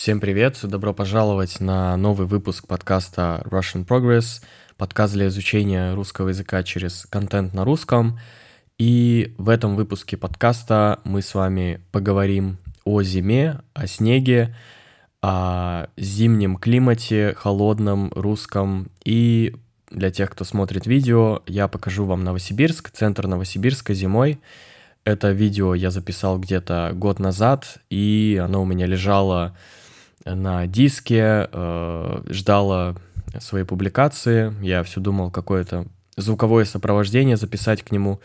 Всем привет, добро пожаловать на новый выпуск подкаста Russian Progress, подкаст для изучения русского языка через контент на русском. И в этом выпуске подкаста мы с вами поговорим о зиме, о снеге, о зимнем климате, холодном, русском. И для тех, кто смотрит видео, я покажу вам Новосибирск, центр Новосибирска зимой. Это видео я записал где-то год назад, и оно у меня лежало на диске, э, ждало своей публикации. Я все думал, какое-то звуковое сопровождение записать к нему,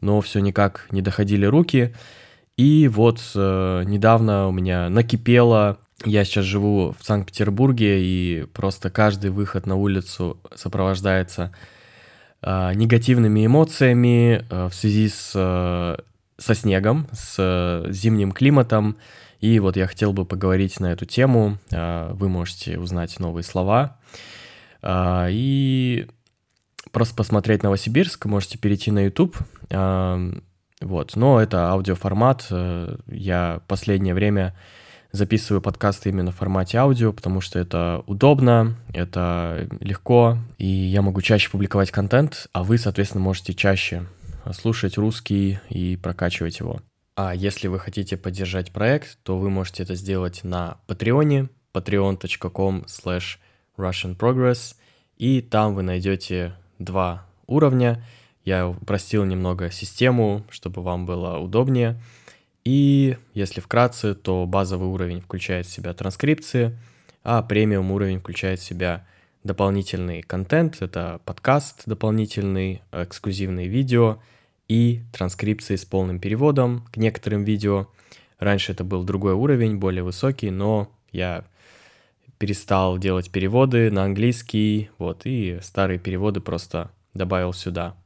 но все никак не доходили руки. И вот э, недавно у меня накипело я сейчас живу в Санкт-Петербурге, и просто каждый выход на улицу сопровождается э, негативными эмоциями э, в связи с, э, со снегом, с э, зимним климатом. И вот я хотел бы поговорить на эту тему. Э, вы можете узнать новые слова. Э, и просто посмотреть Новосибирск, можете перейти на YouTube. Э, вот, но это аудиоформат. Э, я последнее время записываю подкасты именно в формате аудио, потому что это удобно, это легко, и я могу чаще публиковать контент, а вы, соответственно, можете чаще слушать русский и прокачивать его. А если вы хотите поддержать проект, то вы можете это сделать на Патреоне, patreon.com slash russianprogress, и там вы найдете два уровня. Я упростил немного систему, чтобы вам было удобнее – и если вкратце, то базовый уровень включает в себя транскрипции, а премиум уровень включает в себя дополнительный контент, это подкаст дополнительный, эксклюзивные видео и транскрипции с полным переводом к некоторым видео. Раньше это был другой уровень, более высокий, но я перестал делать переводы на английский, вот, и старые переводы просто добавил сюда.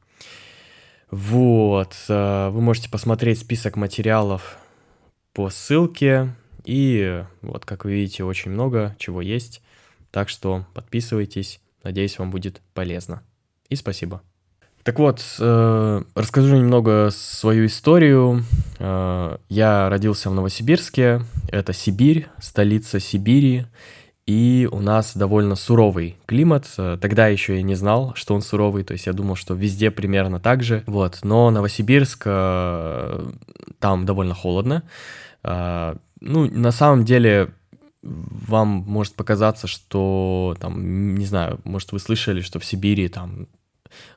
Вот, э, вы можете посмотреть список материалов по ссылке. И вот, как вы видите, очень много чего есть. Так что подписывайтесь. Надеюсь, вам будет полезно. И спасибо. Так вот, э, расскажу немного свою историю. Э, я родился в Новосибирске. Это Сибирь, столица Сибири и у нас довольно суровый климат. Тогда еще я не знал, что он суровый, то есть я думал, что везде примерно так же. Вот, но Новосибирск, э, там довольно холодно. Э, ну, на самом деле, вам может показаться, что там, не знаю, может вы слышали, что в Сибири там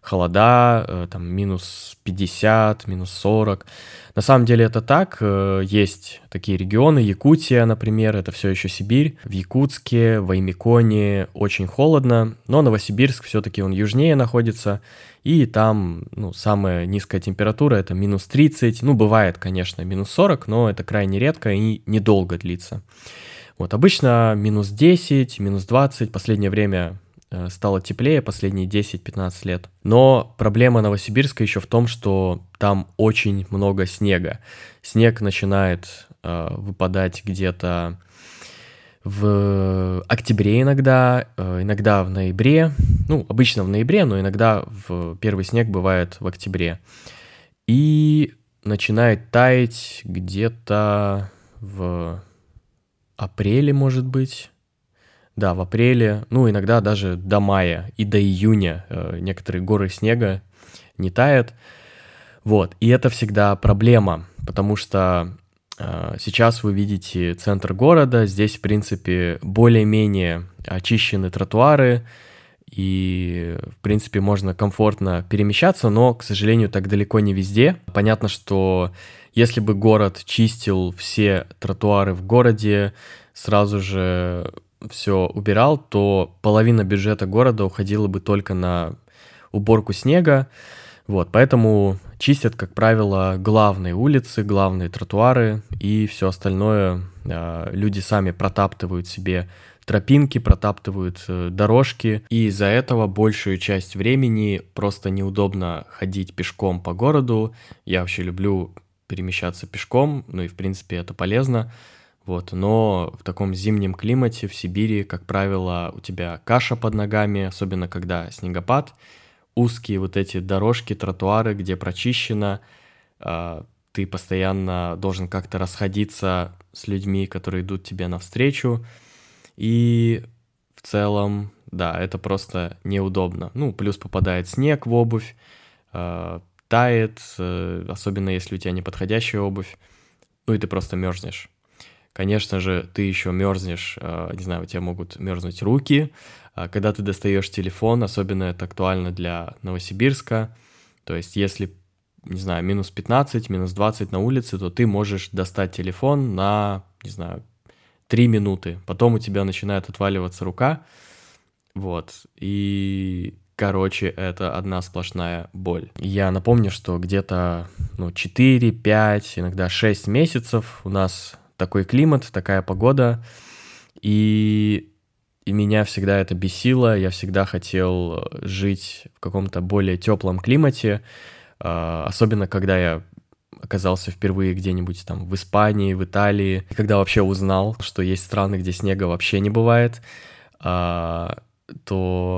холода, э, там минус 50, минус 40. На самом деле это так, э, есть такие регионы, Якутия, например, это все еще Сибирь. В Якутске, в Аймиконе очень холодно, но Новосибирск все-таки он южнее находится, и там ну, самая низкая температура это минус 30, ну бывает, конечно, минус 40, но это крайне редко и недолго длится. Вот, обычно минус 10, минус 20, последнее время стало теплее последние 10-15 лет. Но проблема Новосибирска еще в том, что там очень много снега. Снег начинает э, выпадать где-то в октябре иногда, э, иногда в ноябре. Ну, обычно в ноябре, но иногда в первый снег бывает в октябре. И начинает таять где-то в апреле, может быть, да, в апреле, ну, иногда даже до мая и до июня э, некоторые горы снега не тают. Вот, и это всегда проблема, потому что э, сейчас вы видите центр города, здесь, в принципе, более-менее очищены тротуары, и, в принципе, можно комфортно перемещаться, но, к сожалению, так далеко не везде. Понятно, что если бы город чистил все тротуары в городе, сразу же все убирал, то половина бюджета города уходила бы только на уборку снега. Вот, поэтому чистят, как правило, главные улицы, главные тротуары и все остальное. Э, люди сами протаптывают себе тропинки, протаптывают э, дорожки, и из-за этого большую часть времени просто неудобно ходить пешком по городу. Я вообще люблю перемещаться пешком, ну и в принципе это полезно. Вот, но в таком зимнем климате в Сибири, как правило, у тебя каша под ногами, особенно когда снегопад, узкие вот эти дорожки, тротуары, где прочищено, э, ты постоянно должен как-то расходиться с людьми, которые идут тебе навстречу. И в целом, да, это просто неудобно. Ну, плюс попадает снег в обувь, э, тает, э, особенно если у тебя неподходящая обувь, ну и ты просто мерзнешь. Конечно же, ты еще мерзнешь, э, не знаю, у тебя могут мерзнуть руки, а когда ты достаешь телефон, особенно это актуально для Новосибирска, то есть если, не знаю, минус 15, минус 20 на улице, то ты можешь достать телефон на, не знаю, 3 минуты, потом у тебя начинает отваливаться рука, вот, и Короче, это одна сплошная боль. Я напомню, что где-то ну, 4, 5, иногда 6 месяцев у нас такой климат, такая погода. И, и меня всегда это бесило. Я всегда хотел жить в каком-то более теплом климате. А, особенно когда я оказался впервые где-нибудь там в Испании, в Италии, и когда вообще узнал, что есть страны, где снега вообще не бывает, а, то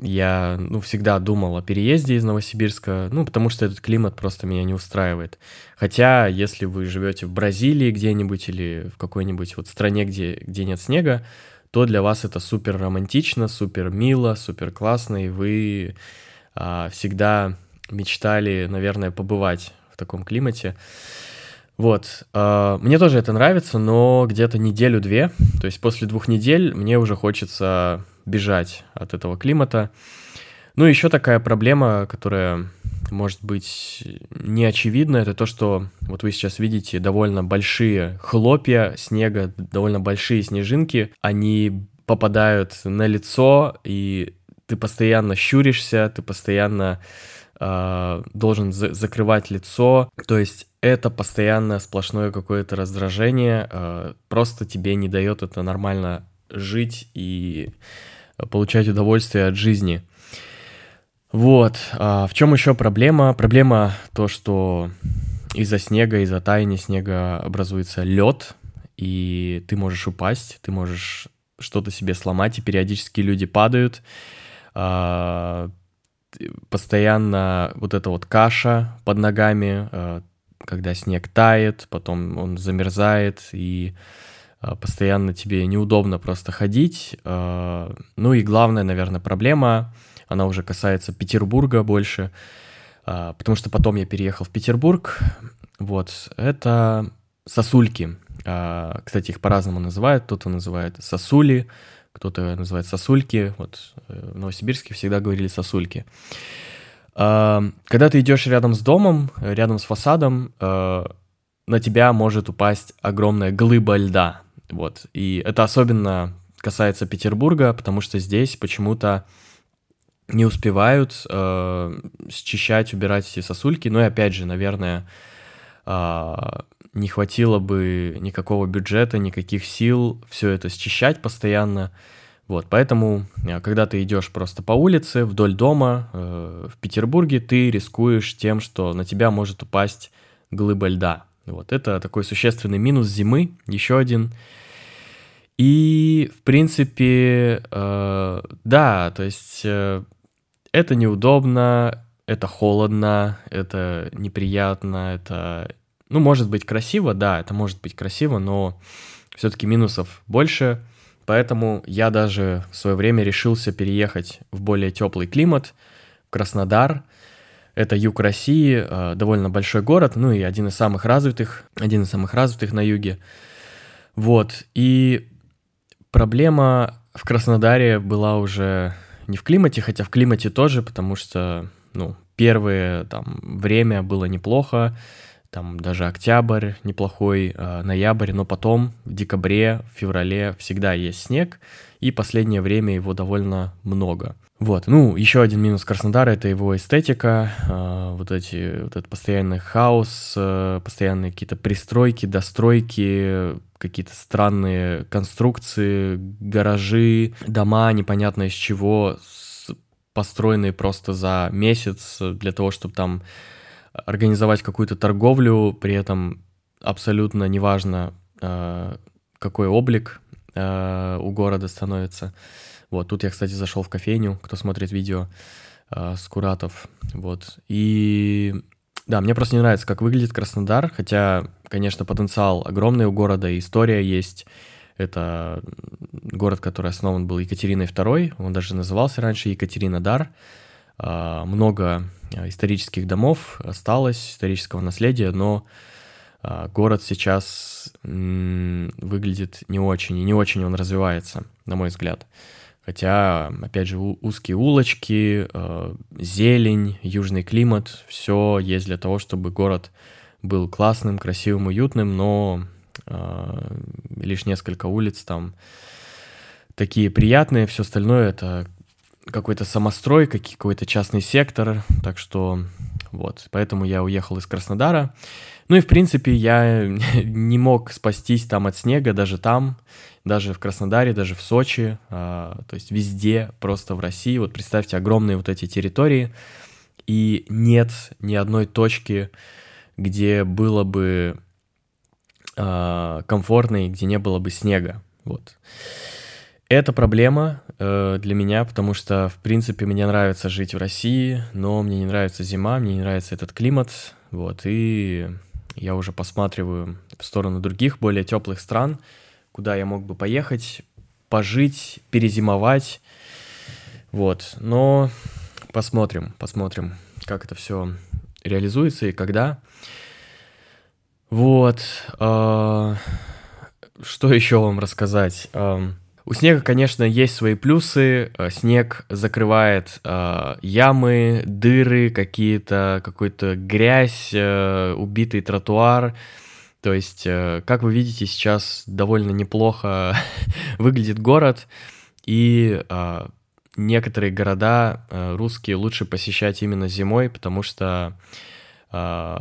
я, ну, всегда думал о переезде из Новосибирска, ну, потому что этот климат просто меня не устраивает. Хотя, если вы живете в Бразилии где-нибудь или в какой-нибудь вот стране, где, где нет снега, то для вас это супер романтично, супер мило, супер классно, и вы а, всегда мечтали, наверное, побывать в таком климате. Вот, э, мне тоже это нравится, но где-то неделю-две, то есть после двух недель мне уже хочется бежать от этого климата. Ну, еще такая проблема, которая может быть не очевидна, это то, что вот вы сейчас видите довольно большие хлопья снега, довольно большие снежинки, они попадают на лицо, и ты постоянно щуришься, ты постоянно э, должен за закрывать лицо, то есть это постоянно сплошное какое-то раздражение, э, просто тебе не дает это нормально жить и получать удовольствие от жизни. Вот. А в чем еще проблема? Проблема то, что из-за снега, из-за таяния снега образуется лед, и ты можешь упасть, ты можешь что-то себе сломать, и периодически люди падают. А, постоянно вот эта вот каша под ногами, а, когда снег тает, потом он замерзает, и постоянно тебе неудобно просто ходить. А, ну и главная, наверное, проблема, она уже касается Петербурга больше, а, потому что потом я переехал в Петербург. Вот, это сосульки. Кстати, их по-разному называют. Кто-то называет сосули, кто-то называет сосульки. Вот э, в Новосибирске всегда говорили сосульки. Когда ты идешь рядом с домом, рядом с фасадом, на тебя может упасть огромная глыба льда. Вот. И это особенно касается Петербурга, потому что здесь почему-то не успевают э, счищать, убирать эти сосульки. Ну и опять же, наверное, э, не хватило бы никакого бюджета, никаких сил все это счищать постоянно. Вот, поэтому, э, когда ты идешь просто по улице вдоль дома э, в Петербурге, ты рискуешь тем, что на тебя может упасть глыба льда. Вот, это такой существенный минус зимы, еще один. И, в принципе, э, да, то есть э, это неудобно, это холодно, это неприятно, это, ну, может быть красиво, да, это может быть красиво, но все-таки минусов больше, поэтому я даже в свое время решился переехать в более теплый климат, в Краснодар. Это юг России, э, довольно большой город, ну и один из самых развитых, один из самых развитых на юге. Вот, и Проблема в Краснодаре была уже не в климате, хотя в климате тоже, потому что, ну, первое там время было неплохо, там даже октябрь неплохой, э, ноябрь, но потом в декабре, в феврале всегда есть снег, и последнее время его довольно много. Вот, ну, еще один минус Краснодара — это его эстетика, э, вот эти, вот этот постоянный хаос, э, постоянные какие-то пристройки, достройки, какие-то странные конструкции, гаражи, дома непонятно из чего, построенные просто за месяц для того, чтобы там организовать какую-то торговлю, при этом абсолютно неважно, э, какой облик э, у города становится. Вот, тут я, кстати, зашел в кофейню, кто смотрит видео э, Куратов, вот, и да, мне просто не нравится, как выглядит Краснодар, хотя, конечно, потенциал огромный у города, история есть. Это город, который основан был Екатериной II, он даже назывался раньше Екатеринодар. А, много а, исторических домов осталось, исторического наследия, но а, город сейчас выглядит не очень, и не очень он развивается, на мой взгляд. Хотя, опять же, узкие улочки, зелень, южный климат, все есть для того, чтобы город был классным, красивым, уютным, но лишь несколько улиц там такие приятные, все остальное это какой-то самострой, какой-то частный сектор, так что вот, поэтому я уехал из Краснодара. Ну и, в принципе, я не мог спастись там от снега, даже там, даже в Краснодаре, даже в Сочи, а, то есть везде, просто в России. Вот представьте, огромные вот эти территории, и нет ни одной точки, где было бы а, комфортно и где не было бы снега. Вот. Это проблема э, для меня, потому что, в принципе, мне нравится жить в России, но мне не нравится зима, мне не нравится этот климат, вот, и я уже посматриваю в сторону других, более теплых стран, куда я мог бы поехать, пожить, перезимовать, вот, но посмотрим, посмотрим, как это все реализуется и когда. Вот, э, что еще вам рассказать? Э, у снега, конечно, есть свои плюсы. Э, снег закрывает ямы, дыры, какие-то, какую-то грязь, убитый тротуар. То есть, э, как вы видите, сейчас довольно неплохо выглядит город, и э, некоторые города э, русские лучше посещать именно зимой, потому что э,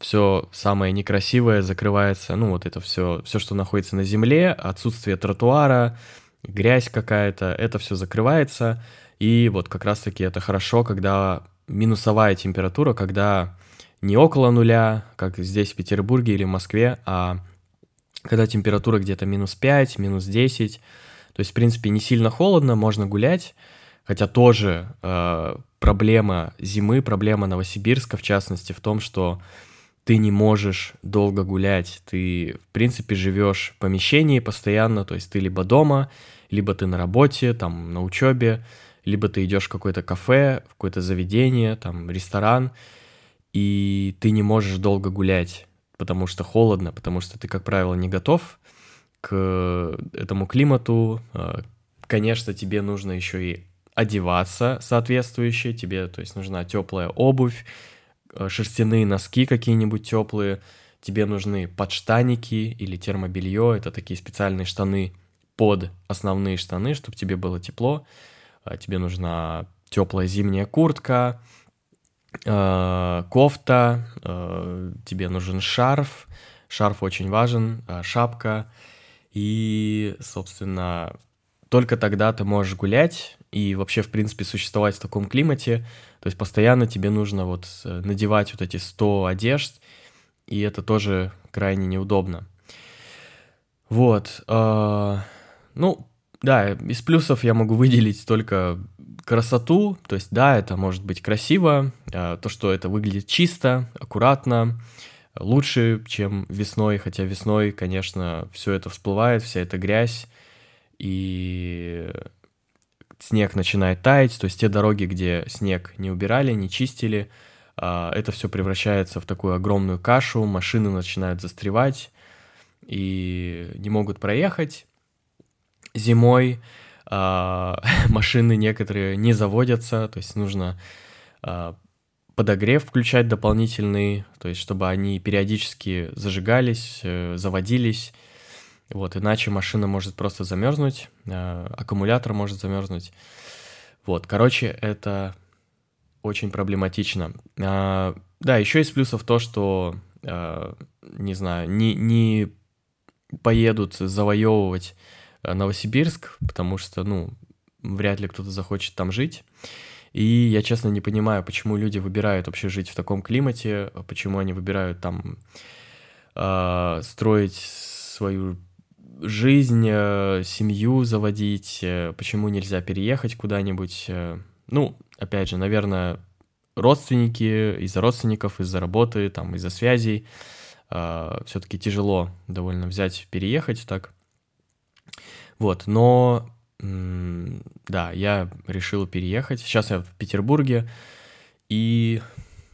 все самое некрасивое закрывается, ну вот это все, все, что находится на земле, отсутствие тротуара, грязь какая-то, это все закрывается. И вот как раз-таки это хорошо, когда минусовая температура, когда не около нуля, как здесь в Петербурге или в Москве, а когда температура где-то минус 5, минус 10. То есть, в принципе, не сильно холодно, можно гулять. Хотя тоже э, проблема зимы, проблема Новосибирска, в частности, в том, что ты не можешь долго гулять. Ты, в принципе, живешь в помещении постоянно, то есть ты либо дома, либо ты на работе, там, на учебе, либо ты идешь в какое-то кафе, в какое-то заведение, там, ресторан, и ты не можешь долго гулять, потому что холодно, потому что ты, как правило, не готов к этому климату. А, конечно, тебе нужно еще и одеваться соответствующе, тебе, то есть, нужна теплая обувь, Э, шерстяные носки какие-нибудь теплые, тебе нужны подштаники или термобелье, это такие специальные штаны под основные штаны, чтобы тебе было тепло. А тебе нужна теплая зимняя куртка, э, кофта, э, тебе нужен шарф, шарф очень важен, шапка, и, собственно, только тогда ты можешь гулять и вообще, в принципе, существовать в таком климате. То есть постоянно тебе нужно вот э, надевать вот эти 100 одежд, и это тоже крайне неудобно. Вот. Э, ну, да, из плюсов я могу выделить только красоту, то есть, да, это может быть красиво, э, то, что это выглядит чисто, аккуратно, лучше, чем весной, хотя весной, конечно, все это всплывает, вся эта грязь, и снег начинает таять, то есть те дороги, где снег не убирали, не чистили, а, это все превращается в такую огромную кашу, машины начинают застревать и не могут проехать. Зимой а, машины некоторые не заводятся, то есть нужно а, подогрев включать дополнительный, то есть чтобы они периодически зажигались, э, заводились, вот, иначе машина может просто замерзнуть, э, аккумулятор может замерзнуть. Вот, короче, это очень проблематично. А, да, еще из плюсов то, что, а, не знаю, не, не поедут завоевывать Новосибирск, потому что, ну, вряд ли кто-то захочет там жить. И я, честно, не понимаю, почему люди выбирают вообще жить в таком климате, почему они выбирают там э, строить свою жизнь, э, семью заводить, э, почему нельзя переехать куда-нибудь. Э. Ну, опять же, наверное, родственники, из-за родственников, из-за работы, там, из-за связей. Э, все-таки тяжело довольно взять, переехать так. Вот, но да, я решил переехать. Сейчас я в Петербурге, и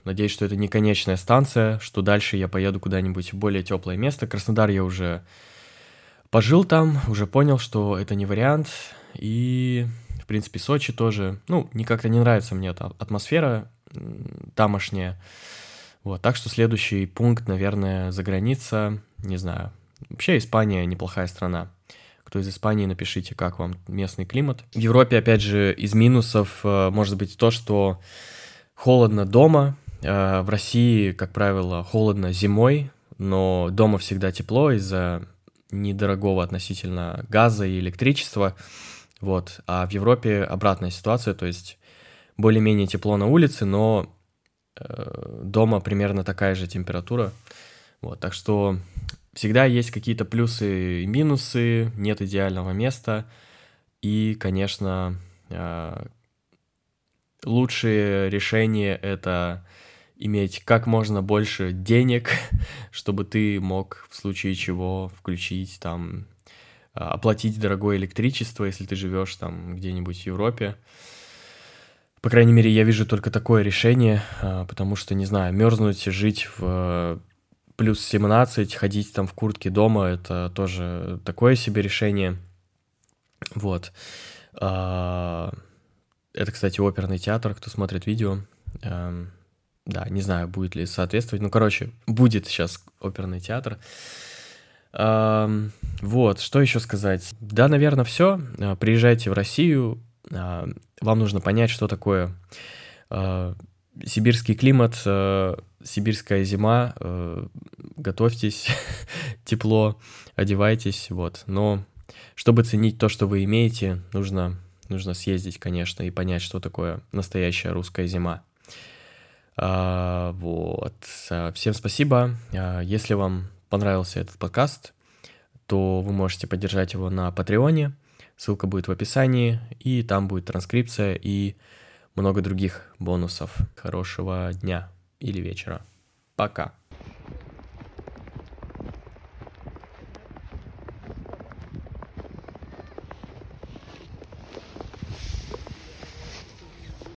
надеюсь, что это не конечная станция, что дальше я поеду куда-нибудь в более теплое место. Краснодар я уже пожил там, уже понял, что это не вариант, и, в принципе, Сочи тоже. Ну, не как-то не нравится мне эта атмосфера тамошняя. Вот, так что следующий пункт, наверное, за граница, не знаю. Вообще Испания неплохая страна. Кто из Испании, напишите, как вам местный климат. В Европе, опять же, из минусов э, может быть то, что холодно дома. Э, в России, как правило, холодно зимой, но дома всегда тепло из-за недорогого относительно газа и электричества. Вот. А в Европе обратная ситуация, то есть более-менее тепло на улице, но э, дома примерно такая же температура. Вот, так что всегда есть какие-то плюсы и минусы, нет идеального места. И, конечно, э, лучшее решение это иметь как можно больше денег, чтобы ты мог в случае чего включить там, а, оплатить дорогое электричество, если ты живешь там где-нибудь в Европе. По крайней мере, я вижу только такое решение, а, потому что, не знаю, мерзнуть, жить в плюс 17, ходить там в куртке дома, это тоже такое себе решение. Вот. А, это, кстати, оперный театр, кто смотрит видео. Эм, да, не знаю, будет ли соответствовать. Ну, короче, будет сейчас оперный театр. Вот, что еще сказать? Да, наверное, все. А, приезжайте в Россию. А, вам нужно понять, что такое а, сибирский климат, сибирская зима. Готовьтесь, тепло, одевайтесь, вот. Но чтобы ценить то, что вы имеете, нужно, нужно съездить, конечно, и понять, что такое настоящая русская зима. А, вот. А, всем спасибо. А, если вам понравился этот подкаст, то вы можете поддержать его на Патреоне. Ссылка будет в описании, и там будет транскрипция и много других бонусов. Хорошего дня или вечера. Пока.